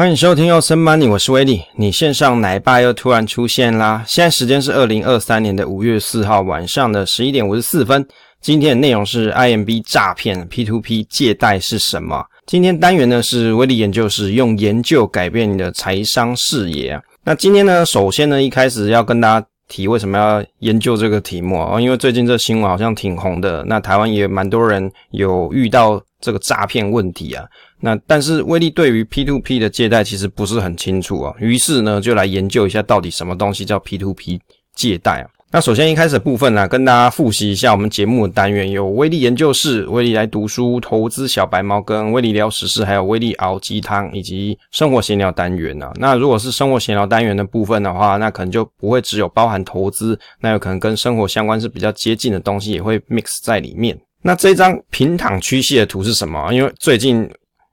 欢迎收听《又森 money》，我是威利。你线上奶爸又突然出现啦！现在时间是二零二三年的五月四号晚上的十一点五十四分。今天的内容是 IMB 诈骗 P2P 借贷是什么？今天单元呢是威利研究室用研究改变你的财商视野。那今天呢，首先呢，一开始要跟大家提为什么要研究这个题目啊？因为最近这新闻好像挺红的，那台湾也蛮多人有遇到这个诈骗问题啊。那但是威力对于 P2P 的借贷其实不是很清楚啊，于是呢就来研究一下到底什么东西叫 P2P 借贷啊。那首先一开始的部分呢，跟大家复习一下我们节目的单元，有威力研究室、威力来读书、投资小白猫跟威力聊时事，还有威力熬鸡汤以及生活闲聊单元啊。那如果是生活闲聊单元的部分的话，那可能就不会只有包含投资，那有可能跟生活相关是比较接近的东西也会 mix 在里面。那这张平躺曲线的图是什么？因为最近。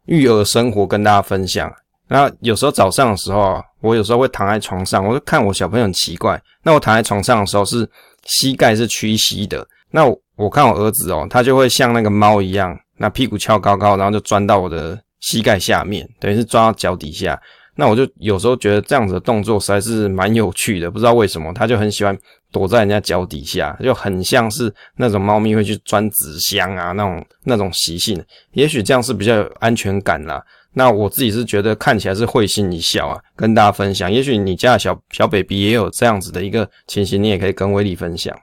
育儿生活跟大家分享，那有时候早上的时候啊，我有时候会躺在床上，我就看我小朋友很奇怪。那我躺在床上的时候是膝盖是屈膝的，那我，看我儿子哦，他就会像那个猫一样，那屁股翘高高，然后就钻到我的膝盖下面，等于是钻到脚底下。那我就有时候觉得这样子的动作实在是蛮有趣的，不知道为什么，他就很喜欢躲在人家脚底下，就很像是那种猫咪会去钻纸箱啊那种那种习性。也许这样是比较有安全感啦。那我自己是觉得看起来是会心一笑啊，跟大家分享。也许你家的小小 baby 也有这样子的一个情形，你也可以跟威利分享。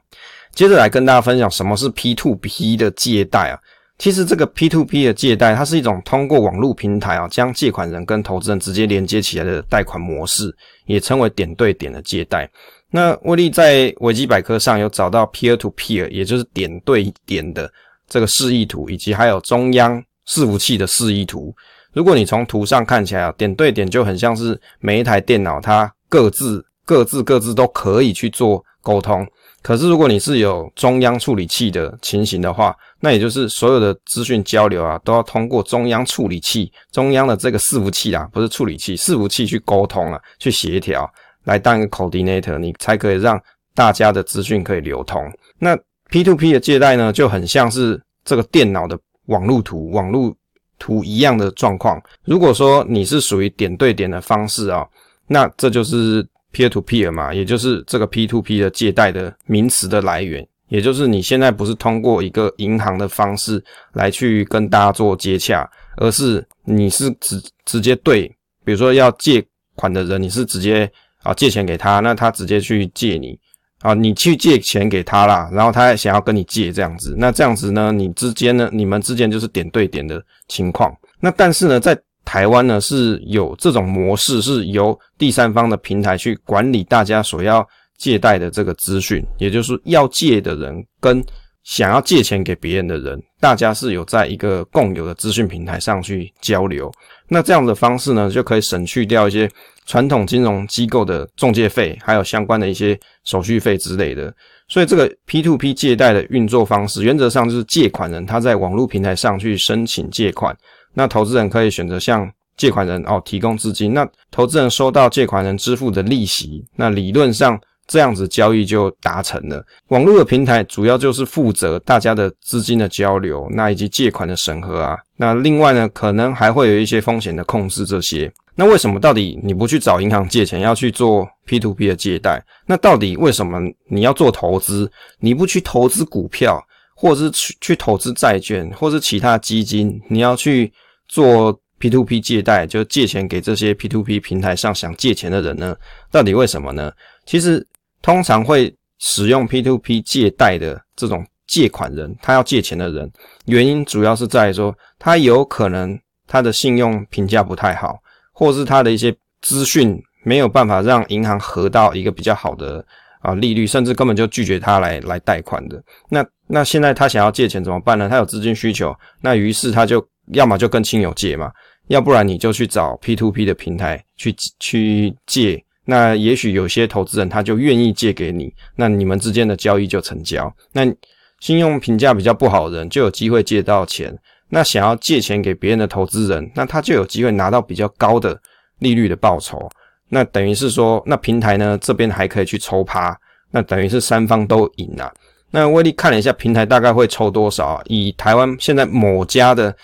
接着来跟大家分享什么是 P2P 的借贷啊。其实这个 P2P 的借贷，它是一种通过网络平台啊，将借款人跟投资人直接连接起来的贷款模式，也称为点对点的借贷。那威利在维基百科上有找到 peer to peer，也就是点对点的这个示意图，以及还有中央伺服器的示意图。如果你从图上看起来啊，点对点就很像是每一台电脑它各自各自各自都可以去做沟通。可是，如果你是有中央处理器的情形的话，那也就是所有的资讯交流啊，都要通过中央处理器、中央的这个伺服器啊，不是处理器，伺服器去沟通啊，去协调，来当一个 coordinator，你才可以让大家的资讯可以流通。那 P2P 的借贷呢，就很像是这个电脑的网路图、网路图一样的状况。如果说你是属于点对点的方式啊，那这就是。Peer to peer 嘛，也就是这个 P2P 的借贷的名词的来源，也就是你现在不是通过一个银行的方式来去跟大家做接洽，而是你是直直接对，比如说要借款的人，你是直接啊借钱给他，那他直接去借你啊，你去借钱给他啦，然后他还想要跟你借这样子，那这样子呢，你之间呢，你们之间就是点对点的情况，那但是呢，在台湾呢是有这种模式，是由第三方的平台去管理大家所要借贷的这个资讯，也就是要借的人跟想要借钱给别人的人，大家是有在一个共有的资讯平台上去交流。那这样的方式呢，就可以省去掉一些传统金融机构的中介费，还有相关的一些手续费之类的。所以这个 P2P 借贷的运作方式，原则上就是借款人他在网络平台上去申请借款。那投资人可以选择向借款人哦提供资金，那投资人收到借款人支付的利息，那理论上这样子交易就达成了。网络的平台主要就是负责大家的资金的交流，那以及借款的审核啊。那另外呢，可能还会有一些风险的控制这些。那为什么到底你不去找银行借钱，要去做 P2P 的借贷？那到底为什么你要做投资，你不去投资股票，或者是去去投资债券，或是其他基金，你要去？做 P2P 借贷，就借钱给这些 P2P 平台上想借钱的人呢？到底为什么呢？其实通常会使用 P2P 借贷的这种借款人，他要借钱的人，原因主要是在于说，他有可能他的信用评价不太好，或是他的一些资讯没有办法让银行核到一个比较好的啊利率，甚至根本就拒绝他来来贷款的。那那现在他想要借钱怎么办呢？他有资金需求，那于是他就。要么就跟亲友借嘛，要不然你就去找 P2P 的平台去去借。那也许有些投资人他就愿意借给你，那你们之间的交易就成交。那信用评价比较不好的人就有机会借到钱。那想要借钱给别人的投资人，那他就有机会拿到比较高的利率的报酬。那等于是说，那平台呢这边还可以去抽趴，那等于是三方都赢了。那威利看了一下平台大概会抽多少？以台湾现在某家的。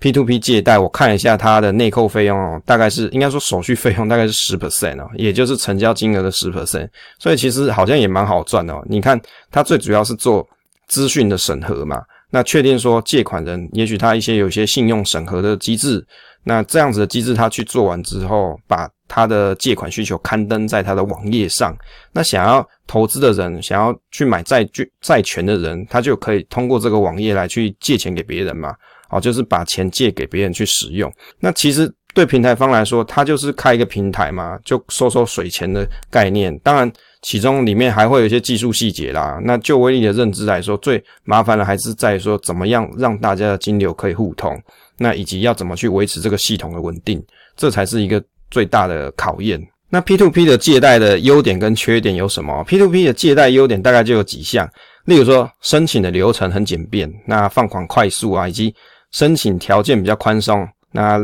P2P 借贷，我看一下它的内扣费用哦，大概是应该说手续费用大概是十 percent 哦，也就是成交金额的十 percent，所以其实好像也蛮好赚的哦。你看，它最主要是做资讯的审核嘛，那确定说借款人，也许他一些有些信用审核的机制，那这样子的机制他去做完之后，把他的借款需求刊登在他的网页上，那想要投资的人，想要去买债券债权的人，他就可以通过这个网页来去借钱给别人嘛。哦，就是把钱借给别人去使用。那其实对平台方来说，它就是开一个平台嘛，就收收水钱的概念。当然，其中里面还会有一些技术细节啦。那就威力的认知来说，最麻烦的还是在于说怎么样让大家的金流可以互通，那以及要怎么去维持这个系统的稳定，这才是一个最大的考验。那 P2P 的借贷的优点跟缺点有什么？P2P 的借贷优点大概就有几项，例如说申请的流程很简便，那放款快速啊，以及申请条件比较宽松，那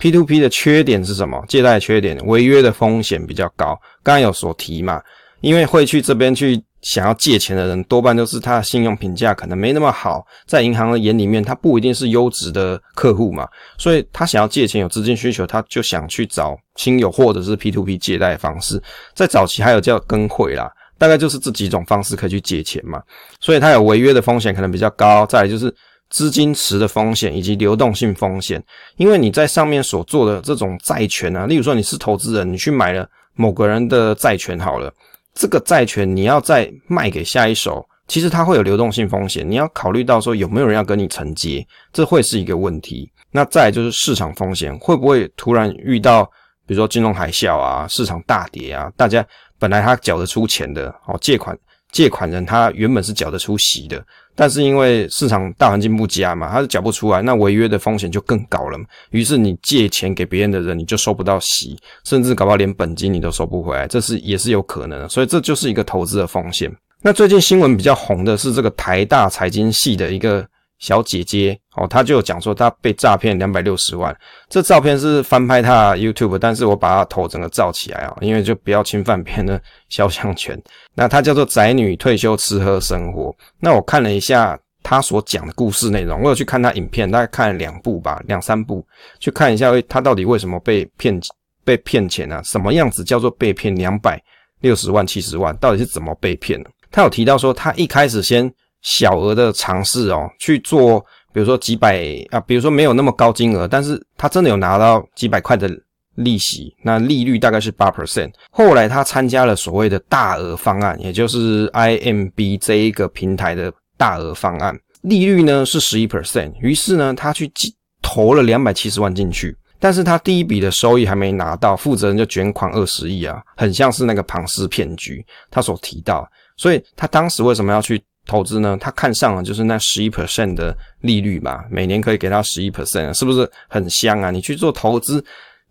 P2P 的缺点是什么？借贷缺点，违约的风险比较高。刚刚有所提嘛，因为会去这边去想要借钱的人，多半都是他的信用评价可能没那么好，在银行的眼里面，他不一定是优质的客户嘛，所以他想要借钱有资金需求，他就想去找亲友或者是 P2P 借贷方式。在早期还有叫跟汇啦，大概就是这几种方式可以去借钱嘛，所以他有违约的风险可能比较高。再来就是。资金池的风险以及流动性风险，因为你在上面所做的这种债权啊，例如说你是投资人，你去买了某个人的债权好了，这个债权你要再卖给下一手，其实它会有流动性风险，你要考虑到说有没有人要跟你承接，这会是一个问题。那再来就是市场风险，会不会突然遇到比如说金融海啸啊，市场大跌啊，大家本来他缴得出钱的哦，借款。借款人他原本是缴得出息的，但是因为市场大环境不佳嘛，他是缴不出来，那违约的风险就更高了。于是你借钱给别人的人，你就收不到息，甚至搞不好连本金你都收不回来，这是也是有可能的。所以这就是一个投资的风险。那最近新闻比较红的是这个台大财经系的一个。小姐姐哦，她就讲说她被诈骗两百六十万。这照片是翻拍她 YouTube，但是我把她头整个罩起来啊，因为就不要侵犯别人的肖像权。那她叫做宅女退休吃喝生活。那我看了一下她所讲的故事内容，我有去看她影片，大概看了两部吧，两三部，去看一下她到底为什么被骗被骗钱啊？什么样子叫做被骗两百六十万、七十万？到底是怎么被骗的？她有提到说，她一开始先。小额的尝试哦，去做，比如说几百啊，比如说没有那么高金额，但是他真的有拿到几百块的利息，那利率大概是八 percent。后来他参加了所谓的大额方案，也就是 IMB 这一个平台的大额方案，利率呢是十一 percent。于是呢，他去投了两百七十万进去，但是他第一笔的收益还没拿到，负责人就卷款二十亿啊，很像是那个庞氏骗局，他所提到，所以他当时为什么要去？投资呢，他看上了就是那十一 percent 的利率吧，每年可以给他十一 percent，是不是很香啊？你去做投资，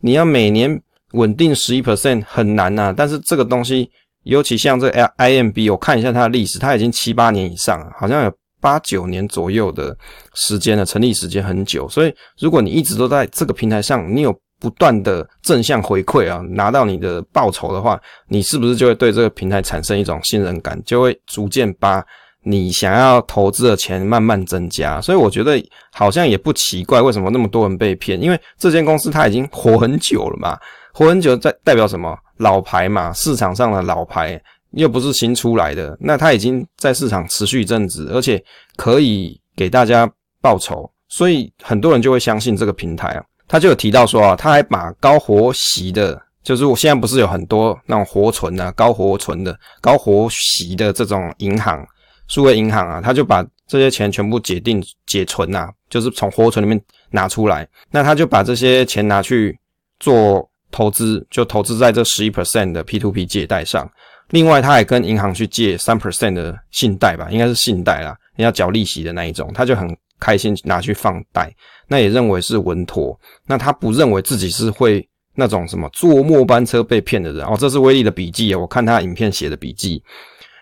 你要每年稳定十一 percent 很难呐。但是这个东西，尤其像这 IMB，我看一下它的历史，它已经七八年以上，好像有八九年左右的时间了，成立时间很久。所以如果你一直都在这个平台上，你有不断的正向回馈啊，拿到你的报酬的话，你是不是就会对这个平台产生一种信任感，就会逐渐把。你想要投资的钱慢慢增加，所以我觉得好像也不奇怪，为什么那么多人被骗？因为这间公司它已经活很久了嘛，活很久在代表什么？老牌嘛，市场上的老牌，又不是新出来的，那它已经在市场持续一阵子，而且可以给大家报酬，所以很多人就会相信这个平台啊。他就有提到说啊，他还把高活息的，就是我现在不是有很多那种活存啊、高活存的、高活息的这种银行。数位银行啊，他就把这些钱全部解定解存啊，就是从活存里面拿出来，那他就把这些钱拿去做投资，就投资在这十一 percent 的 P2P 借贷上。另外，他还跟银行去借三 percent 的信贷吧，应该是信贷啦，要缴利息的那一种，他就很开心拿去放贷，那也认为是稳妥。那他不认为自己是会那种什么坐末班车被骗的人哦，这是威力的笔记啊，我看他影片写的笔记。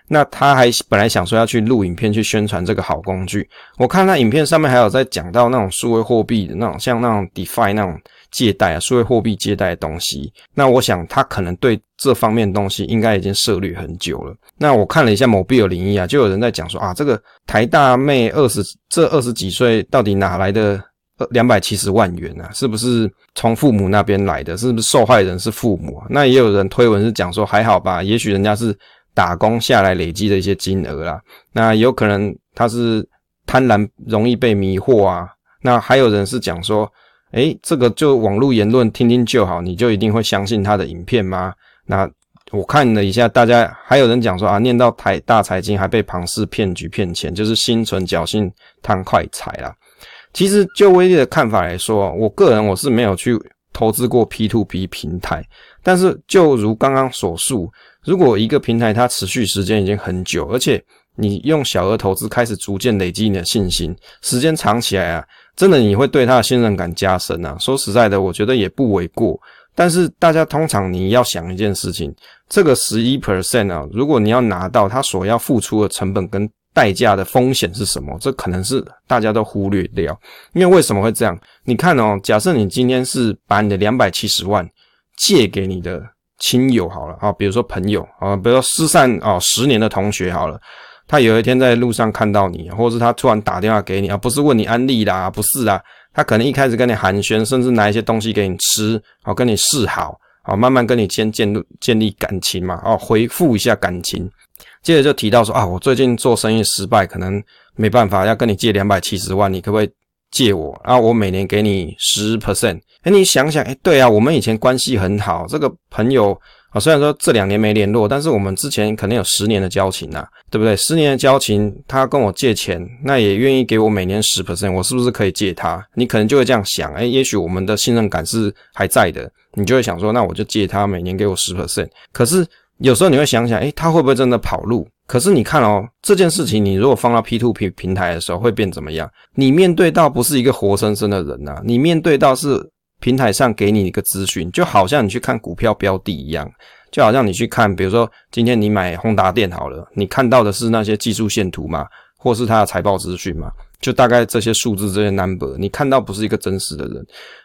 那他还本来想说要去录影片去宣传这个好工具，我看那影片上面还有在讲到那种数位货币的那种，像那种 DeFi 那种借贷啊，数位货币借贷的东西。那我想他可能对这方面的东西应该已经涉猎很久了。那我看了一下某币有零一啊，就有人在讲说啊，这个台大妹二十这二十几岁到底哪来的两百七十万元啊？是不是从父母那边来的？是不是受害人是父母啊？那也有人推文是讲说还好吧，也许人家是打工下来累积的一些金额啦。那有可能他是贪婪，容易被迷惑啊。那还有人是讲说，诶，这个就网络言论听听就好，你就一定会相信他的影片吗？那我看了一下，大家还有人讲说啊，念到台大财经还被庞氏骗局骗钱，就是心存侥幸贪快财啦。其实就威力的看法来说，我个人我是没有去投资过 P2P 平台，但是就如刚刚所述，如果一个平台它持续时间已经很久，而且你用小额投资开始逐渐累积你的信心，时间长起来啊，真的你会对它的信任感加深啊。说实在的，我觉得也不为过。但是大家通常你要想一件事情，这个十一 percent 啊，如果你要拿到它所要付出的成本跟代价的风险是什么？这可能是大家都忽略掉。因为为什么会这样？你看哦，假设你今天是把你的两百七十万借给你的亲友好了啊，比如说朋友啊，比如说失散啊十年的同学好了，他有一天在路上看到你，或者是他突然打电话给你啊，不是问你安利啦，不是啊。他可能一开始跟你寒暄，甚至拿一些东西给你吃，好跟你示好，好慢慢跟你先建立建立感情嘛，哦回复一下感情，接着就提到说啊，我最近做生意失败，可能没办法要跟你借两百七十万，你可不可以借我？然后我每年给你十 percent。哎，你想想，哎，对啊，我们以前关系很好，这个朋友。啊，虽然说这两年没联络，但是我们之前可能有十年的交情呐，对不对？十年的交情，他跟我借钱，那也愿意给我每年十 percent，我是不是可以借他？你可能就会这样想，诶，也许我们的信任感是还在的，你就会想说，那我就借他每年给我十 percent。可是有时候你会想想，诶，他会不会真的跑路？可是你看哦，这件事情你如果放到 P2P 平台的时候，会变怎么样？你面对到不是一个活生生的人呐，你面对到是。平台上给你一个资讯，就好像你去看股票标的一样，就好像你去看，比如说今天你买宏达电好了，你看到的是那些技术线图嘛，或是它的财报资讯嘛，就大概这些数字这些 number，你看到不是一个真实的人。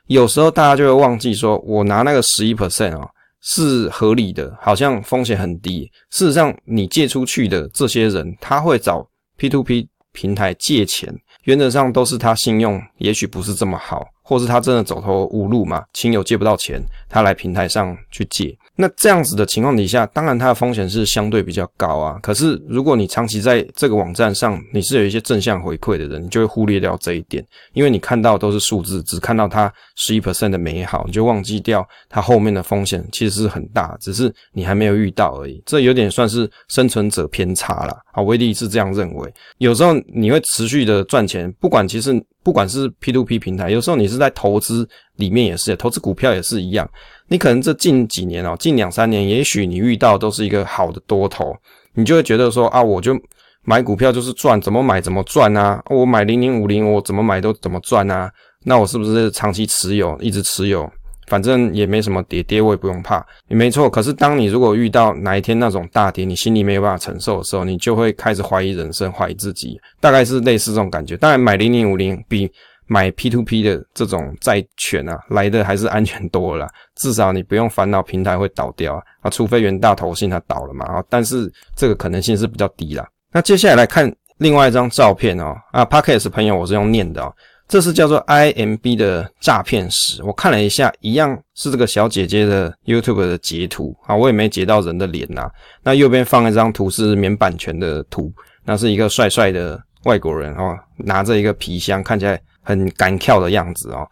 有时候大家就会忘记说，我拿那个十一 percent 啊是合理的，好像风险很低。事实上，你借出去的这些人，他会找 P2P 平台借钱，原则上都是他信用也许不是这么好。或是他真的走投无路嘛，亲友借不到钱，他来平台上去借。那这样子的情况底下，当然它的风险是相对比较高啊。可是如果你长期在这个网站上，你是有一些正向回馈的人，你就会忽略掉这一点，因为你看到都是数字，只看到它十一 percent 的美好，你就忘记掉它后面的风险其实是很大，只是你还没有遇到而已。这有点算是生存者偏差啦。啊，威力是这样认为。有时候你会持续的赚钱，不管其实不管是 P to P 平台，有时候你是在投资里面也是，投资股票也是一样。你可能这近几年哦，近两三年，也许你遇到都是一个好的多头，你就会觉得说啊，我就买股票就是赚，怎么买怎么赚啊，我买零零五零，我怎么买都怎么赚啊，那我是不是长期持有，一直持有，反正也没什么跌跌，我也不用怕，也没错。可是当你如果遇到哪一天那种大跌，你心里没有办法承受的时候，你就会开始怀疑人生，怀疑自己，大概是类似这种感觉。当然买零零五零比。买 P to P 的这种债权啊，来的还是安全多了，至少你不用烦恼平台会倒掉啊，啊，除非元大投信它倒了嘛，啊，但是这个可能性是比较低啦。那接下来来看另外一张照片哦，啊，Podcast 朋友我是用念的哦，这是叫做 IMB 的诈骗史，我看了一下，一样是这个小姐姐的 YouTube 的截图啊，我也没截到人的脸呐。那右边放一张图是免版权的图，那是一个帅帅的外国人哦，拿着一个皮箱，看起来。很敢跳的样子哦，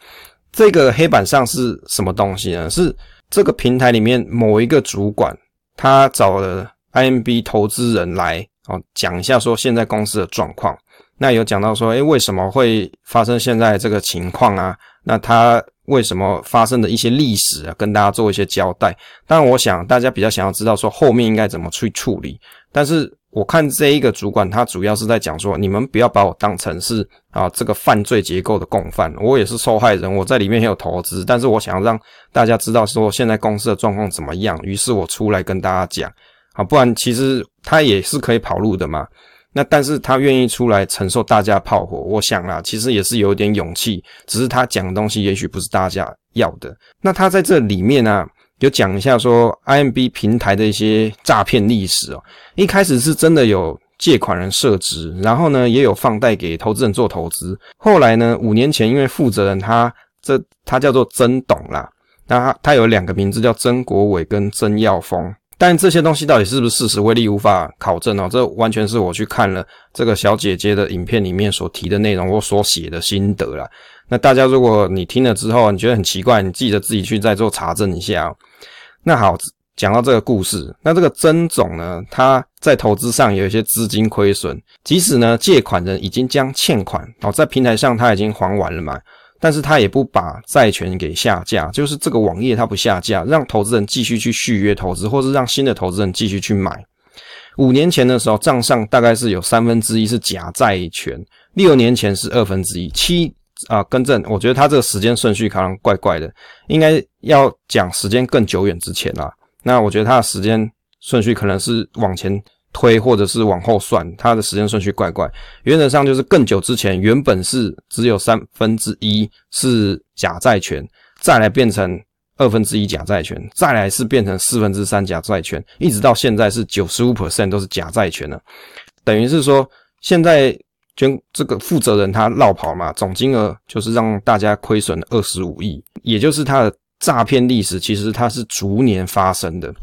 这个黑板上是什么东西呢？是这个平台里面某一个主管，他找了 IMB 投资人来哦，讲一下说现在公司的状况。那有讲到说，诶，为什么会发生现在这个情况啊？那他为什么发生的一些历史啊，跟大家做一些交代。当然，我想大家比较想要知道说后面应该怎么去处理，但是。我看这一个主管，他主要是在讲说，你们不要把我当成是啊这个犯罪结构的共犯，我也是受害人，我在里面也有投资，但是我想要让大家知道说现在公司的状况怎么样，于是我出来跟大家讲，啊，不然其实他也是可以跑路的嘛。那但是他愿意出来承受大家炮火，我想啦，其实也是有点勇气，只是他讲的东西也许不是大家要的。那他在这里面呢、啊？有讲一下说 IMB 平台的一些诈骗历史哦，一开始是真的有借款人设置，然后呢，也有放贷给投资人做投资。后来呢，五年前因为负责人他这他叫做曾董啦，那他他有两个名字叫曾国伟跟曾耀峰。但这些东西到底是不是事实，威力无法考证哦。这完全是我去看了这个小姐姐的影片里面所提的内容，我所写的心得啦。那大家如果你听了之后你觉得很奇怪，你记得自己去再做查证一下哦。那好，讲到这个故事，那这个曾总呢，他在投资上有一些资金亏损，即使呢借款人已经将欠款哦在平台上他已经还完了嘛。但是他也不把债权给下架，就是这个网页他不下架，让投资人继续去续约投资，或是让新的投资人继续去买。五年前的时候，账上大概是有三分之一是假债权，六年前是二分之一，七啊更正，我觉得他这个时间顺序可能怪怪的，应该要讲时间更久远之前啦。那我觉得他的时间顺序可能是往前。推或者是往后算，它的时间顺序怪怪。原则上就是更久之前，原本是只有三分之一是假债权，再来变成二分之一假债权，再来是变成四分之三假债权，一直到现在是九十五 percent 都是假债权了。等于是说，现在捐这个负责人他落跑嘛，总金额就是让大家亏损二十五亿，也就是他的诈骗历史，其实它是逐年发生的。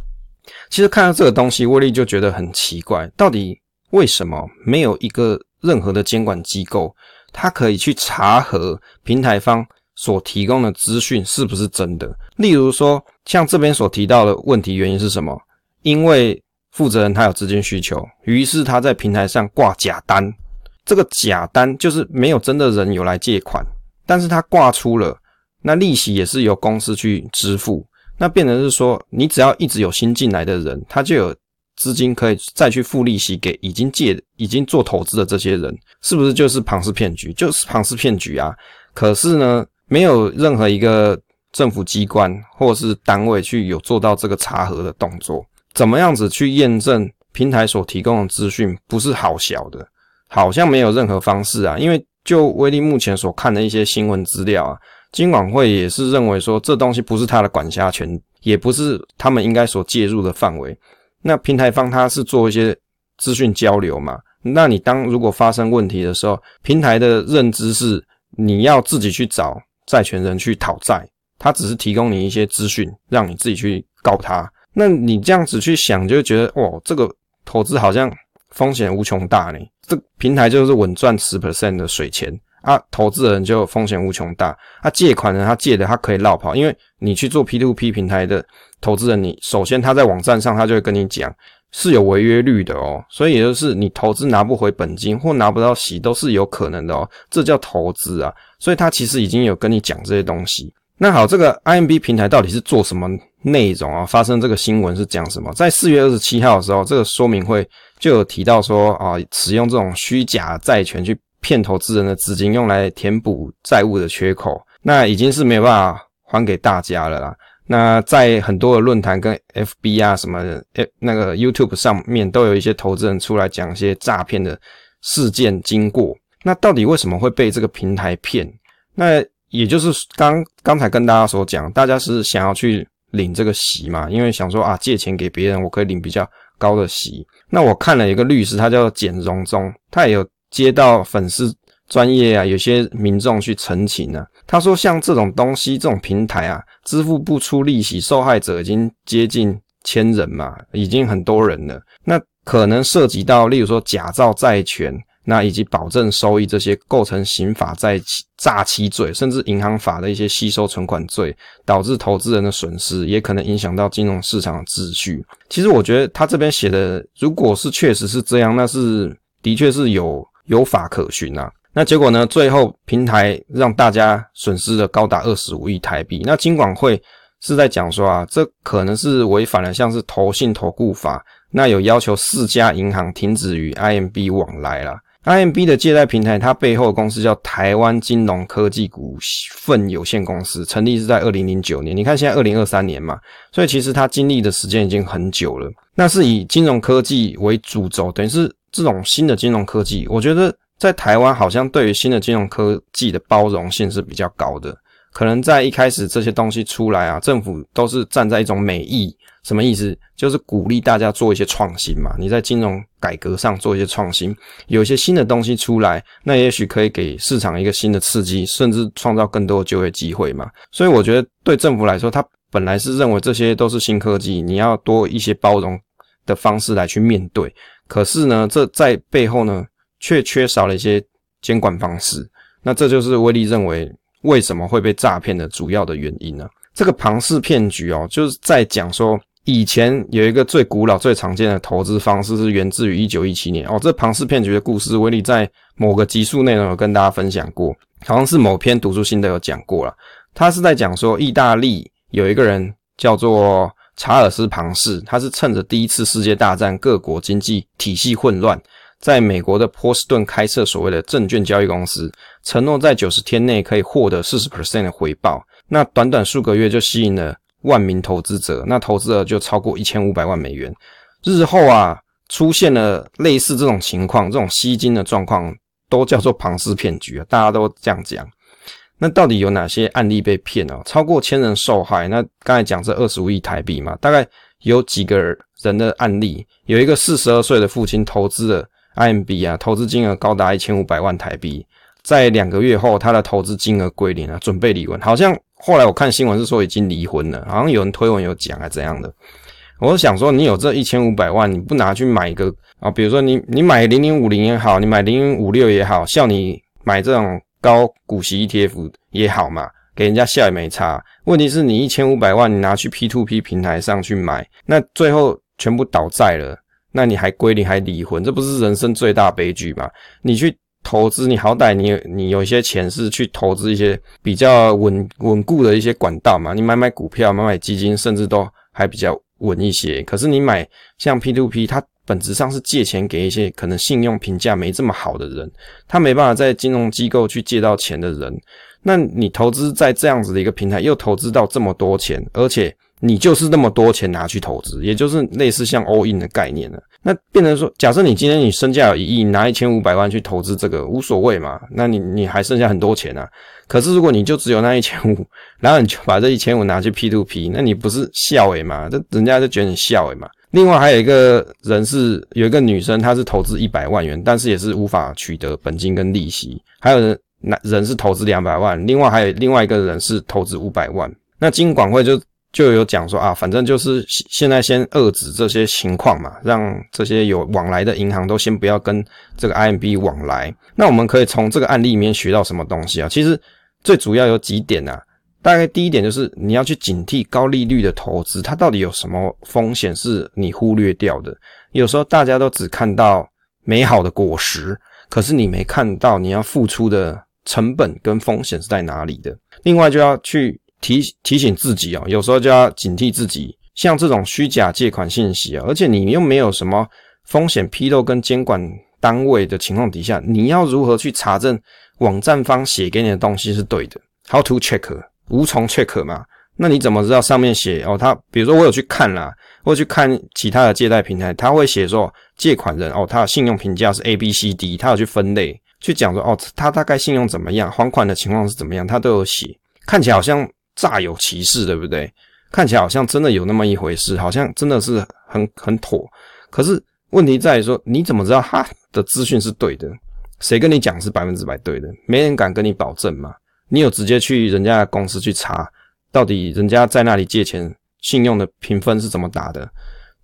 其实看到这个东西，威力就觉得很奇怪，到底为什么没有一个任何的监管机构，它可以去查核平台方所提供的资讯是不是真的？例如说，像这边所提到的问题原因是什么？因为负责人他有资金需求，于是他在平台上挂假单。这个假单就是没有真的人有来借款，但是他挂出了，那利息也是由公司去支付。那变成是说，你只要一直有新进来的人，他就有资金可以再去付利息给已经借、已经做投资的这些人，是不是就是庞氏骗局？就是庞氏骗局啊！可是呢，没有任何一个政府机关或是单位去有做到这个查核的动作，怎么样子去验证平台所提供的资讯不是好小的？好像没有任何方式啊！因为就威力目前所看的一些新闻资料啊。金管会也是认为说，这东西不是他的管辖权，也不是他们应该所介入的范围。那平台方他是做一些资讯交流嘛？那你当如果发生问题的时候，平台的认知是你要自己去找债权人去讨债，他只是提供你一些资讯，让你自己去告他。那你这样子去想，就觉得哇，这个投资好像风险无穷大呢。这平台就是稳赚十 percent 的水钱。啊，投资人就风险无穷大。啊，借款人他借的他可以落跑，因为你去做 P2P 平台的投资人，你首先他在网站上他就会跟你讲是有违约率的哦，所以也就是你投资拿不回本金或拿不到息都是有可能的哦，这叫投资啊。所以他其实已经有跟你讲这些东西。那好，这个 IMB 平台到底是做什么内容啊？发生这个新闻是讲什么？在四月二十七号的时候，这个说明会就有提到说啊，使用这种虚假债权去。骗投资人的资金用来填补债务的缺口，那已经是没有办法还给大家了啦。那在很多的论坛跟 FB 啊什么的，诶，那个 YouTube 上面都有一些投资人出来讲一些诈骗的事件经过。那到底为什么会被这个平台骗？那也就是刚刚才跟大家所讲，大家是想要去领这个息嘛？因为想说啊，借钱给别人，我可以领比较高的息。那我看了一个律师，他叫简荣忠，他也有。接到粉丝专业啊，有些民众去澄清啊，他说像这种东西，这种平台啊，支付不出利息，受害者已经接近千人嘛，已经很多人了。那可能涉及到，例如说假造债权，那以及保证收益这些，构成刑法债诈欺罪，甚至银行法的一些吸收存款罪，导致投资人的损失，也可能影响到金融市场的秩序。其实我觉得他这边写的，如果是确实是这样，那是的确是有。有法可循啊，那结果呢？最后平台让大家损失了高达二十五亿台币。那金管会是在讲说啊，这可能是违反了像是投信投顾法，那有要求四家银行停止与 IMB 往来了。IMB 的借贷平台，它背后的公司叫台湾金融科技股份有限公司，成立是在二零零九年。你看现在二零二三年嘛，所以其实它经历的时间已经很久了。那是以金融科技为主轴，等于是。这种新的金融科技，我觉得在台湾好像对于新的金融科技的包容性是比较高的，可能在一开始这些东西出来啊，政府都是站在一种美意，什么意思？就是鼓励大家做一些创新嘛。你在金融改革上做一些创新，有一些新的东西出来，那也许可以给市场一个新的刺激，甚至创造更多的就业机会嘛。所以我觉得对政府来说，他本来是认为这些都是新科技，你要多一些包容的方式来去面对。可是呢，这在背后呢，却缺少了一些监管方式。那这就是威力认为。为什么会被诈骗的主要的原因呢？这个庞氏骗局哦，就是在讲说，以前有一个最古老、最常见的投资方式是源自于一九一七年哦。这庞氏骗局的故事，威利在某个集数内容有跟大家分享过，好像是某篇读书心得有讲过了。他是在讲说，意大利有一个人叫做查尔斯庞氏，他是趁着第一次世界大战各国经济体系混乱。在美国的波士顿开设所谓的证券交易公司，承诺在九十天内可以获得四十 percent 的回报。那短短数个月就吸引了万名投资者，那投资额就超过一千五百万美元。日后啊，出现了类似这种情况，这种吸金的状况，都叫做庞氏骗局啊，大家都这样讲。那到底有哪些案例被骗呢？超过千人受害。那刚才讲这二十五亿台币嘛，大概有几个人的案例？有一个四十二岁的父亲投资了。IMB 啊，投资金额高达一千五百万台币，在两个月后，他的投资金额归零了，准备离婚。好像后来我看新闻是说已经离婚了，好像有人推文有讲啊怎样的。我想说，你有这一千五百万，你不拿去买一个啊？比如说你你买零零五零也好，你买零零五六也好，像你买这种高股息 ETF 也好嘛，给人家笑也没差。问题是你一千五百万，你拿去 P2P 平台上去买，那最后全部倒债了。那你还归零还离婚，这不是人生最大悲剧吗？你去投资，你好歹你你有一些钱是去投资一些比较稳稳固的一些管道嘛，你买买股票，买买基金，甚至都还比较稳一些。可是你买像 P2P，它本质上是借钱给一些可能信用评价没这么好的人，他没办法在金融机构去借到钱的人。那你投资在这样子的一个平台，又投资到这么多钱，而且。你就是那么多钱拿去投资，也就是类似像 all in 的概念了。那变成说，假设你今天你身价有一亿，拿一千五百万去投资这个无所谓嘛？那你你还剩下很多钱啊。可是如果你就只有那一千五，然后你就把这一千五拿去 P to P，那你不是笑诶嘛？这人家就觉得你笑诶嘛。另外还有一个人是有一个女生，她是投资一百万元，但是也是无法取得本金跟利息。还有人那人是投资两百万，另外还有另外一个人是投资五百万。那金管会就。就有讲说啊，反正就是现在先遏制这些情况嘛，让这些有往来的银行都先不要跟这个 IMB 往来。那我们可以从这个案例里面学到什么东西啊？其实最主要有几点啊。大概第一点就是你要去警惕高利率的投资，它到底有什么风险是你忽略掉的？有时候大家都只看到美好的果实，可是你没看到你要付出的成本跟风险是在哪里的。另外就要去。提提醒自己哦，有时候就要警惕自己，像这种虚假借款信息啊，而且你又没有什么风险披露跟监管单位的情况底下，你要如何去查证网站方写给你的东西是对的？How to check？无从 check 嘛？那你怎么知道上面写哦？他比如说我有去看啦，我去看其他的借贷平台，他会写说借款人哦，他的信用评价是 A B C D，他有去分类去讲说哦，他大概信用怎么样，还款的情况是怎么样，他都有写，看起来好像。煞有其事，对不对？看起来好像真的有那么一回事，好像真的是很很妥。可是问题在于说，你怎么知道他的资讯是对的？谁跟你讲是百分之百对的？没人敢跟你保证嘛。你有直接去人家的公司去查，到底人家在那里借钱，信用的评分是怎么打的？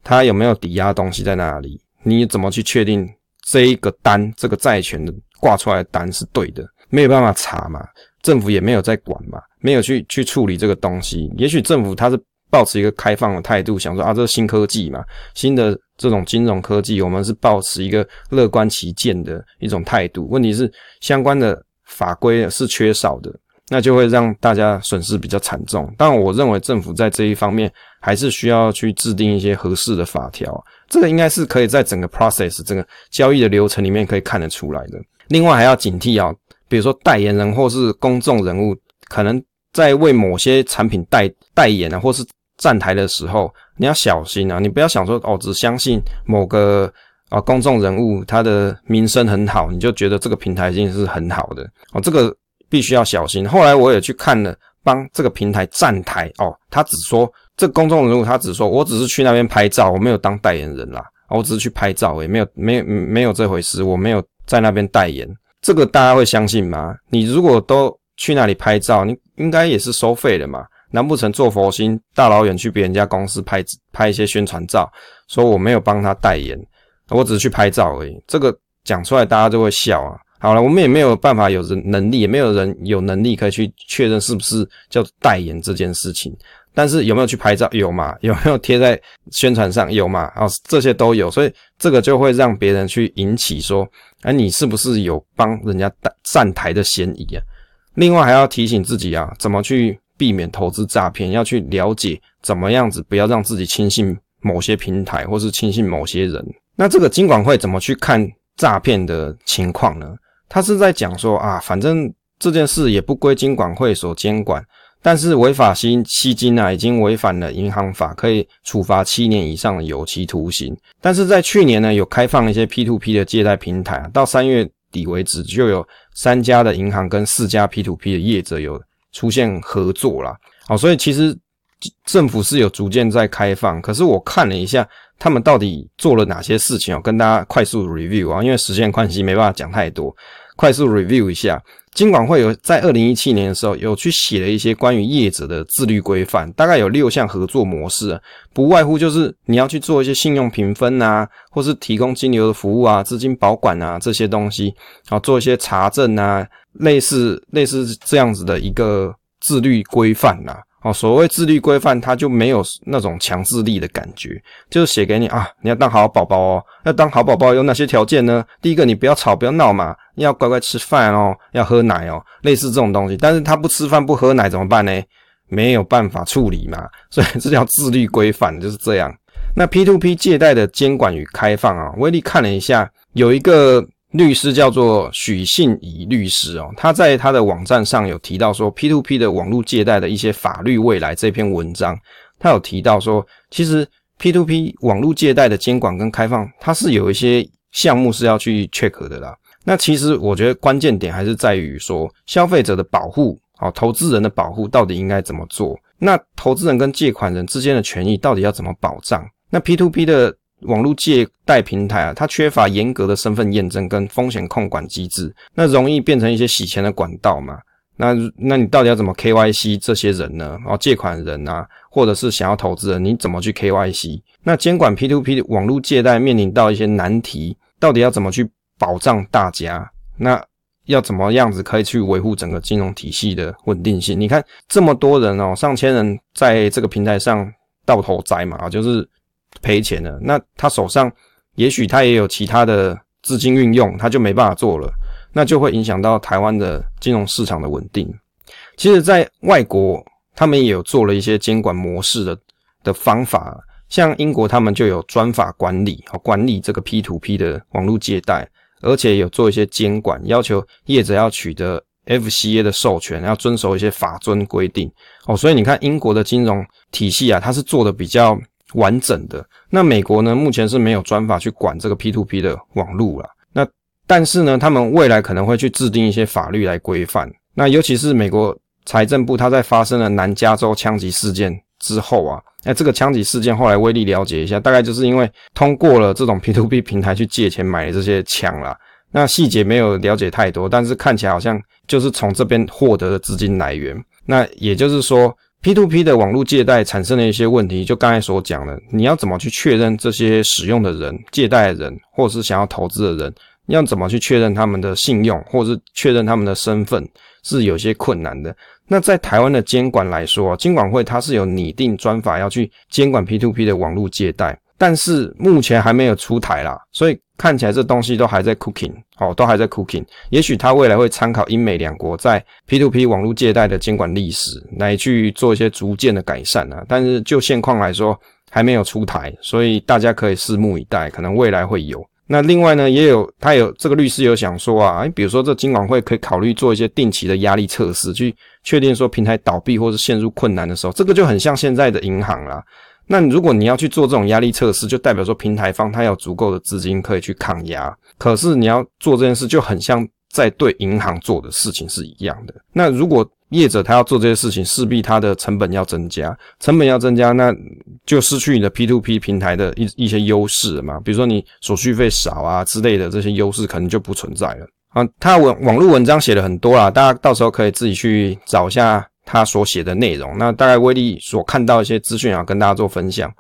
他有没有抵押东西在那里？你怎么去确定这一个单，这个债权的挂出来的单是对的？没有办法查嘛。政府也没有在管嘛，没有去去处理这个东西。也许政府他是抱持一个开放的态度，想说啊，这是新科技嘛，新的这种金融科技，我们是抱持一个乐观其见的一种态度。问题是相关的法规是缺少的，那就会让大家损失比较惨重。但我认为政府在这一方面还是需要去制定一些合适的法条，这个应该是可以在整个 process 整个交易的流程里面可以看得出来的。另外还要警惕啊。比如说代言人或是公众人物，可能在为某些产品代代言啊，或是站台的时候，你要小心啊！你不要想说哦，只相信某个啊公众人物他的名声很好，你就觉得这个平台一定是很好的哦，这个必须要小心。后来我也去看了帮这个平台站台哦，他只说这公众人物，他只说我只是去那边拍照，我没有当代言人啦，我只是去拍照，也没有没有没有这回事，我没有在那边代言，这个大家会相信吗？你如果都去那里拍照，你应该也是收费的嘛？难不成做佛心大老远去别人家公司拍拍一些宣传照，说我没有帮他代言，我只是去拍照而已，这个讲出来大家就会笑啊。好了，我们也没有办法有人能力，也没有人有能力可以去确认是不是叫代言这件事情。但是有没有去拍照？有嘛？有没有贴在宣传上？有嘛？哦，这些都有，所以这个就会让别人去引起说，哎，你是不是有帮人家站台的嫌疑啊？另外还要提醒自己啊，怎么去避免投资诈骗？要去了解怎么样子，不要让自己轻信某些平台，或是轻信某些人。那这个金管会怎么去看诈骗的情况呢？他是在讲说啊，反正这件事也不归金管会所监管，但是违法吸吸金啊，已经违反了银行法，可以处罚七年以上的有期徒刑。但是在去年呢，有开放一些 P2P 的借贷平台，到三月底为止，就有三家的银行跟四家 P2P 的业者有出现合作啦。好，所以其实政府是有逐渐在开放，可是我看了一下。他们到底做了哪些事情哦？跟大家快速 review 啊，因为时间关系没办法讲太多，快速 review 一下。金管会有在二零一七年的时候有去写了一些关于业者的自律规范，大概有六项合作模式，不外乎就是你要去做一些信用评分啊，或是提供金流的服务啊、资金保管啊这些东西，啊，做一些查证啊，类似类似这样子的一个自律规范呐。哦，所谓自律规范，它就没有那种强制力的感觉，就是写给你啊，你要当好宝宝哦，要当好宝宝有哪些条件呢？第一个，你不要吵，不要闹嘛，要乖乖吃饭哦，要喝奶哦，类似这种东西。但是他不吃饭不喝奶怎么办呢？没有办法处理嘛，所以这叫自律规范，就是这样。那 P to P 借贷的监管与开放啊，威力看了一下，有一个。律师叫做许信怡律师哦，他在他的网站上有提到说 P to P 的网络借贷的一些法律未来这篇文章，他有提到说，其实 P to P 网络借贷的监管跟开放，它是有一些项目是要去 check 的啦。那其实我觉得关键点还是在于说，消费者的保护，好，投资人的保护到底应该怎么做？那投资人跟借款人之间的权益到底要怎么保障？那 P2P 的网络借贷平台啊，它缺乏严格的身份验证跟风险控管机制，那容易变成一些洗钱的管道嘛。那那你到底要怎么 KYC 这些人呢？然后借款人啊，或者是想要投资人，你怎么去 KYC？那监管 P2P 网络借贷面临到一些难题，到底要怎么去保障大家？那要怎么样子可以去维护整个金融体系的稳定性？你看这么多人哦，上千人在这个平台上到头栽嘛，就是。赔钱了，那他手上也许他也有其他的资金运用，他就没办法做了，那就会影响到台湾的金融市场的稳定。其实，在外国，他们也有做了一些监管模式的的方法，像英国，他们就有专法管理，管理这个 P to P 的网络借贷，而且有做一些监管，要求业者要取得 FCA 的授权，要遵守一些法遵规定。哦，所以你看英国的金融体系啊，它是做的比较。完整的。那美国呢，目前是没有专法去管这个 P2P 的网络啦。那但是呢，他们未来可能会去制定一些法律来规范。那尤其是美国财政部，它在发生了南加州枪击事件之后啊，哎，这个枪击事件后来威力了解一下，大概就是因为通过了这种 P2P 平台去借钱买的这些枪啦。那细节没有了解太多，但是看起来好像就是从这边获得的资金来源。那也就是说。P2P 的网络借贷产生了一些问题，就刚才所讲的，你要怎么去确认这些使用的人、借贷人，或者是想要投资的人，要怎么去确认他们的信用，或者是确认他们的身份，是有些困难的。那在台湾的监管来说，金管会它是有拟定专法要去监管 P2P 的网络借贷。但是目前还没有出台啦，所以看起来这东西都还在 cooking，哦，都还在 cooking。也许它未来会参考英美两国在 P2P 网络借贷的监管历史，来去做一些逐渐的改善啊。但是就现况来说，还没有出台，所以大家可以拭目以待，可能未来会有。那另外呢，也有他有这个律师有想说啊，哎，比如说这金管会可以考虑做一些定期的压力测试，去确定说平台倒闭或是陷入困难的时候，这个就很像现在的银行啦。那如果你要去做这种压力测试，就代表说平台方他有足够的资金可以去抗压。可是你要做这件事，就很像在对银行做的事情是一样的。那如果业者他要做这些事情，势必他的成本要增加，成本要增加，那就失去你的 P2P 平台的一一些优势了嘛。比如说你手续费少啊之类的这些优势，可能就不存在了。啊，他网网络文章写了很多啦，大家到时候可以自己去找一下他所写的内容。那大概威力所看到一些资讯啊，跟大家做分享。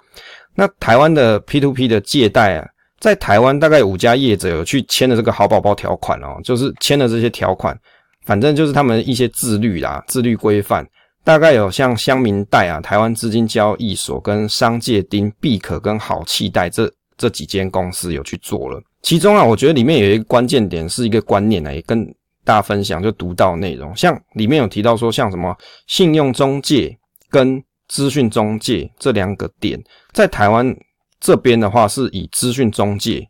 那台湾的 P2P 的借贷啊，在台湾大概五家业者有去签了这个好宝宝条款哦，就是签了这些条款，反正就是他们一些自律啦、自律规范，大概有像乡民贷啊、台湾资金交易所跟商界丁、必可跟好期贷这这几间公司有去做了。其中啊，我觉得里面有一个关键点是一个观念啊，也跟大家分享，就独到内容。像里面有提到说，像什么信用中介跟资讯中介这两个点，在台湾这边的话是以资讯中介，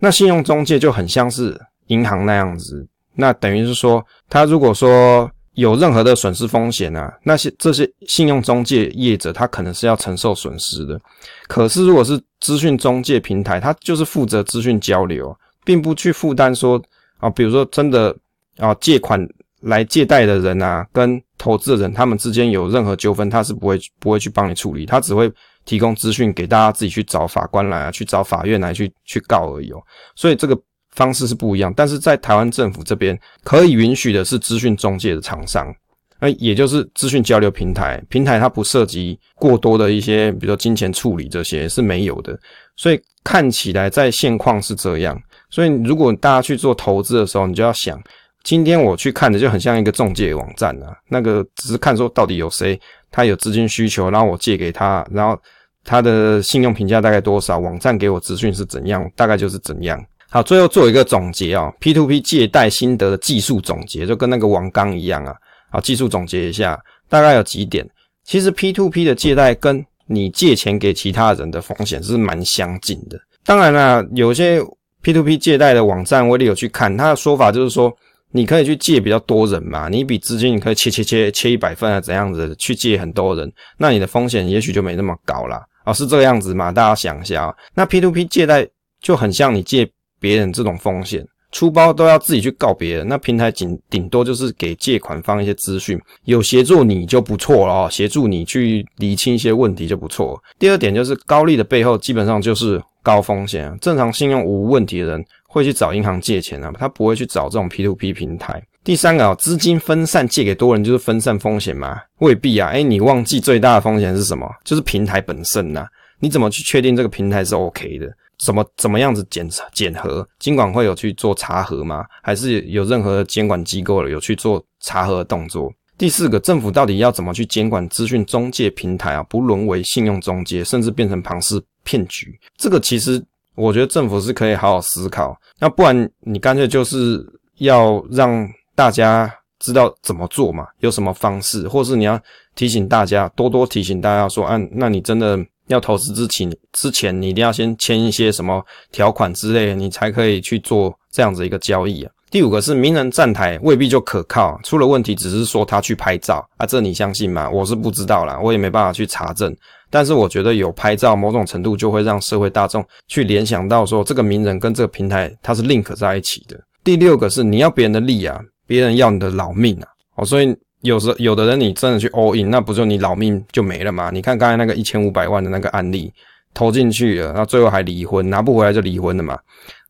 那信用中介就很像是银行那样子，那等于是说，他如果说。有任何的损失风险啊，那些这些信用中介业者，他可能是要承受损失的。可是如果是资讯中介平台，他就是负责资讯交流，并不去负担说啊，比如说真的啊，借款来借贷的人啊，跟投资的人他们之间有任何纠纷，他是不会不会去帮你处理，他只会提供资讯给大家自己去找法官来啊，去找法院来去去告而已哦。所以这个。方式是不一样，但是在台湾政府这边可以允许的是资讯中介的厂商，那也就是资讯交流平台，平台它不涉及过多的一些，比如说金钱处理这些是没有的，所以看起来在现况是这样。所以如果大家去做投资的时候，你就要想，今天我去看的就很像一个中介网站啊，那个只是看说到底有谁他有资金需求，然后我借给他，然后他的信用评价大概多少，网站给我资讯是怎样，大概就是怎样。好，最后做一个总结哦，P2P 借贷心得的技术总结，就跟那个王刚一样啊。好，技术总结一下，大概有几点。其实 P2P 的借贷跟你借钱给其他人的风险是蛮相近的。当然啦，有些 P2P 借贷的网站，我也有去看，他的说法就是说，你可以去借比较多人嘛，你一笔资金你可以切切切切一百份啊，怎样子去借很多人，那你的风险也许就没那么高啦。哦，是这个样子嘛？大家想一下啊，那 P2P 借贷就很像你借。别人这种风险出包都要自己去告别人，那平台仅顶多就是给借款方一些资讯，有协助你就不错了哦，协助你去理清一些问题就不错。第二点就是高利的背后基本上就是高风险，正常信用无问题的人会去找银行借钱啊，他不会去找这种 P2P 平台。第三个啊，资金分散借给多人就是分散风险吗？未必啊，诶，你忘记最大的风险是什么？就是平台本身呐，你怎么去确定这个平台是 OK 的？怎么怎么样子检查检核？监管会有去做查核吗？还是有任何监管机构有去做查核动作？第四个，政府到底要怎么去监管资讯中介平台啊？不沦为信用中介，甚至变成庞氏骗局？这个其实我觉得政府是可以好好思考。那不然你干脆就是要让大家知道怎么做嘛？有什么方式，或是你要提醒大家，多多提醒大家说，啊，那你真的。要投资之前，之前你一定要先签一些什么条款之类的，你才可以去做这样子一个交易啊。第五个是名人站台未必就可靠，出了问题只是说他去拍照啊，这你相信吗？我是不知道啦，我也没办法去查证。但是我觉得有拍照，某种程度就会让社会大众去联想到说这个名人跟这个平台它是 link 在一起的。第六个是你要别人的利啊，别人要你的老命啊，哦，所以。有时有的人你真的去 all in，那不就你老命就没了吗？你看刚才那个一千五百万的那个案例，投进去了，那最后还离婚，拿不回来就离婚了嘛。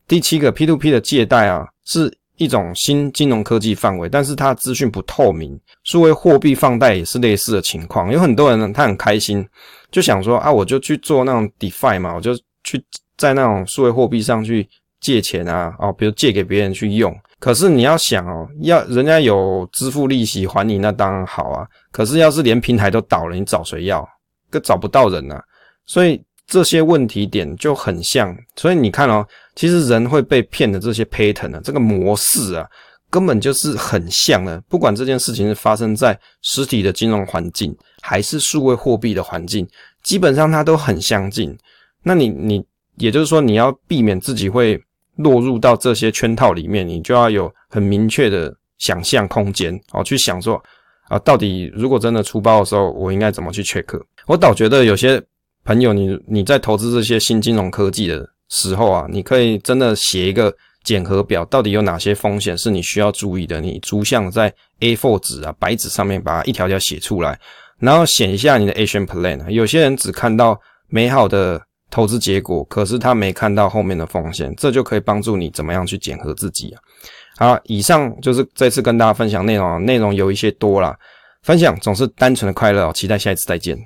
第七个 P2P 的借贷啊，是一种新金融科技范围，但是它资讯不透明。数位货币放贷也是类似的情况，有很多人呢，他很开心，就想说啊，我就去做那种 DeFi 嘛，我就去在那种数位货币上去借钱啊，哦，比如借给别人去用。可是你要想哦，要人家有支付利息还你，那当然好啊。可是要是连平台都倒了，你找谁要？更找不到人啊。所以这些问题点就很像。所以你看哦，其实人会被骗的这些 pattern 啊，这个模式啊，根本就是很像的。不管这件事情是发生在实体的金融环境，还是数位货币的环境，基本上它都很相近。那你你也就是说，你要避免自己会。落入到这些圈套里面，你就要有很明确的想象空间哦，去想说啊，到底如果真的出包的时候，我应该怎么去 check？我倒觉得有些朋友你，你在投资这些新金融科技的时候啊，你可以真的写一个检核表到底有哪些风险是你需要注意的，你逐项在 A4 纸啊白纸上面把它一条条写出来，然后写一下你的 Action Plan。有些人只看到美好的投资结果，可是他没看到后面的风险，这就可以帮助你怎么样去检核自己啊。好，以上就是这次跟大家分享内容，内容有一些多啦，分享总是单纯的快乐，期待下一次再见。